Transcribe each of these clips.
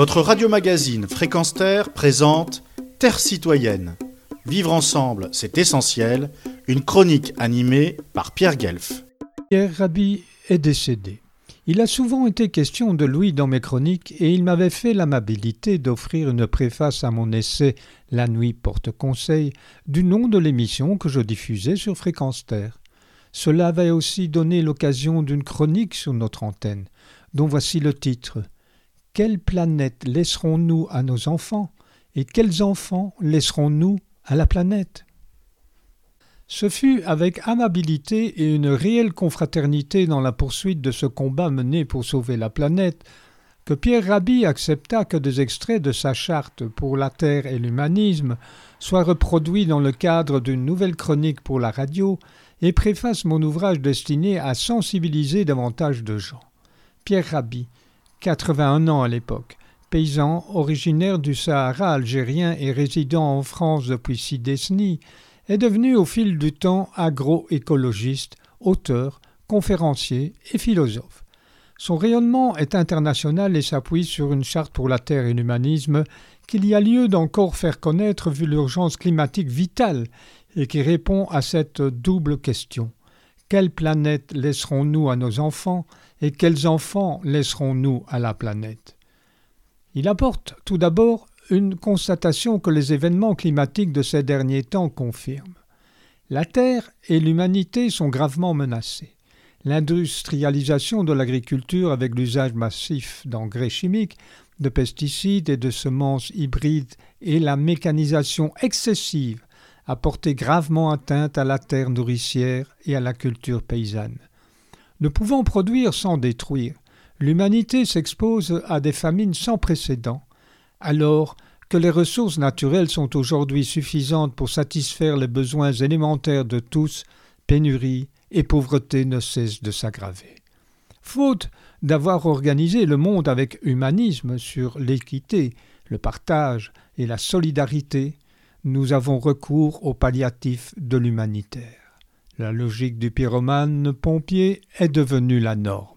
Votre radio-magazine Fréquence Terre présente Terre citoyenne. Vivre ensemble, c'est essentiel. Une chronique animée par Pierre Guelf. Pierre Rabhi est décédé. Il a souvent été question de lui dans mes chroniques et il m'avait fait l'amabilité d'offrir une préface à mon essai La nuit porte conseil du nom de l'émission que je diffusais sur Fréquence Terre. Cela avait aussi donné l'occasion d'une chronique sur notre antenne, dont voici le titre Quelle planète laisserons-nous à nos enfants et quels enfants laisserons-nous à la planète? Ce fut avec amabilité et une réelle confraternité dans la poursuite de ce combat mené pour sauver la planète que Pierre Rabhi accepta que des extraits de sa charte pour la Terre et l'humanisme soient reproduits dans le cadre d'une nouvelle chronique pour la radio et préface mon ouvrage destiné à sensibiliser davantage de gens. Pierre Rabhi, 81 ans à l'époque, paysan originaire du Sahara algérien et résidant en France depuis six décennies, est devenu au fil du temps agroécologiste, auteur, conférencier et philosophe. Son rayonnement est international et s'appuie sur une charte pour la terre et l'humanisme qu'il y a lieu d'encore faire connaître vu l'urgence climatique vitale et qui répond à cette double question. Quelle planète laisserons-nous à nos enfants et quels enfants laisserons-nous à la planète? Il apporte tout d'abord une constatation que les événements climatiques de ces derniers temps confirment. La Terre et l'humanité sont gravement menacées. L'industrialisation de l'agriculture avec l'usage massif d'engrais chimiques, de pesticides et de semences hybrides et la mécanisation excessive a porté gravement atteinte à la terre nourricière et à la culture paysanne. Ne pouvant produire sans détruire, l'humanité s'expose à des famines sans précédent, alors que les ressources naturelles sont aujourd'hui suffisantes pour satisfaire les besoins élémentaires de tous, pénurie et pauvreté ne cessent de s'aggraver. Faute d'avoir organisé le monde avec humanisme sur l'équité, le partage et la solidarité, nous avons recours au palliatif de l'humanitaire. La logique du pyromane pompier est devenue la norme.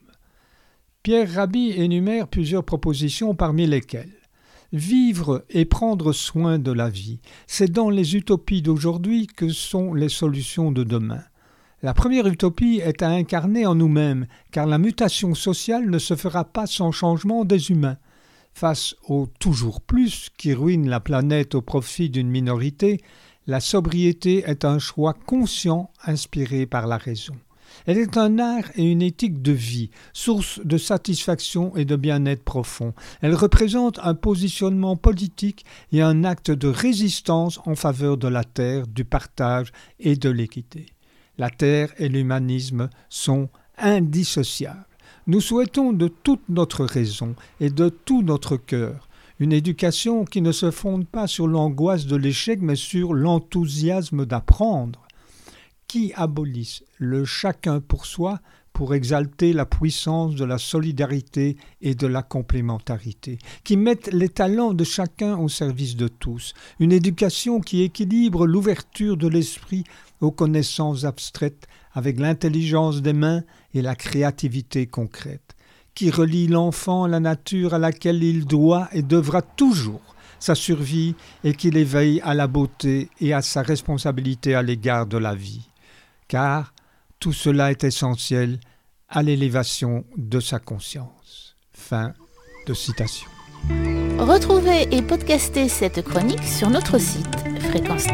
Pierre Rabhi énumère plusieurs propositions parmi lesquelles Vivre et prendre soin de la vie, c'est dans les utopies d'aujourd'hui que sont les solutions de demain. La première utopie est à incarner en nous-mêmes, car la mutation sociale ne se fera pas sans changement des humains. Face au toujours plus qui ruine la planète au profit d'une minorité, la sobriété est un choix conscient inspiré par la raison. Elle est un art et une éthique de vie, source de satisfaction et de bien-être profond. Elle représente un positionnement politique et un acte de résistance en faveur de la terre, du partage et de l'équité. La terre et l'humanisme sont indissociables. Nous souhaitons de toute notre raison et de tout notre cœur une éducation qui ne se fonde pas sur l'angoisse de l'échec mais sur l'enthousiasme d'apprendre, qui abolisse le chacun pour soi pour exalter la puissance de la solidarité et de la complémentarité, qui mettent les talents de chacun au service de tous, une éducation qui équilibre l'ouverture de l'esprit aux connaissances abstraites avec l'intelligence des mains et la créativité concrète, qui relie l'enfant à la nature à laquelle il doit et devra toujours sa survie et qui l'éveille à la beauté et à sa responsabilité à l'égard de la vie. Car tout cela est essentiel à l'élévation de sa conscience. Fin de citation. Retrouvez et podcastez cette chronique sur notre site fréquence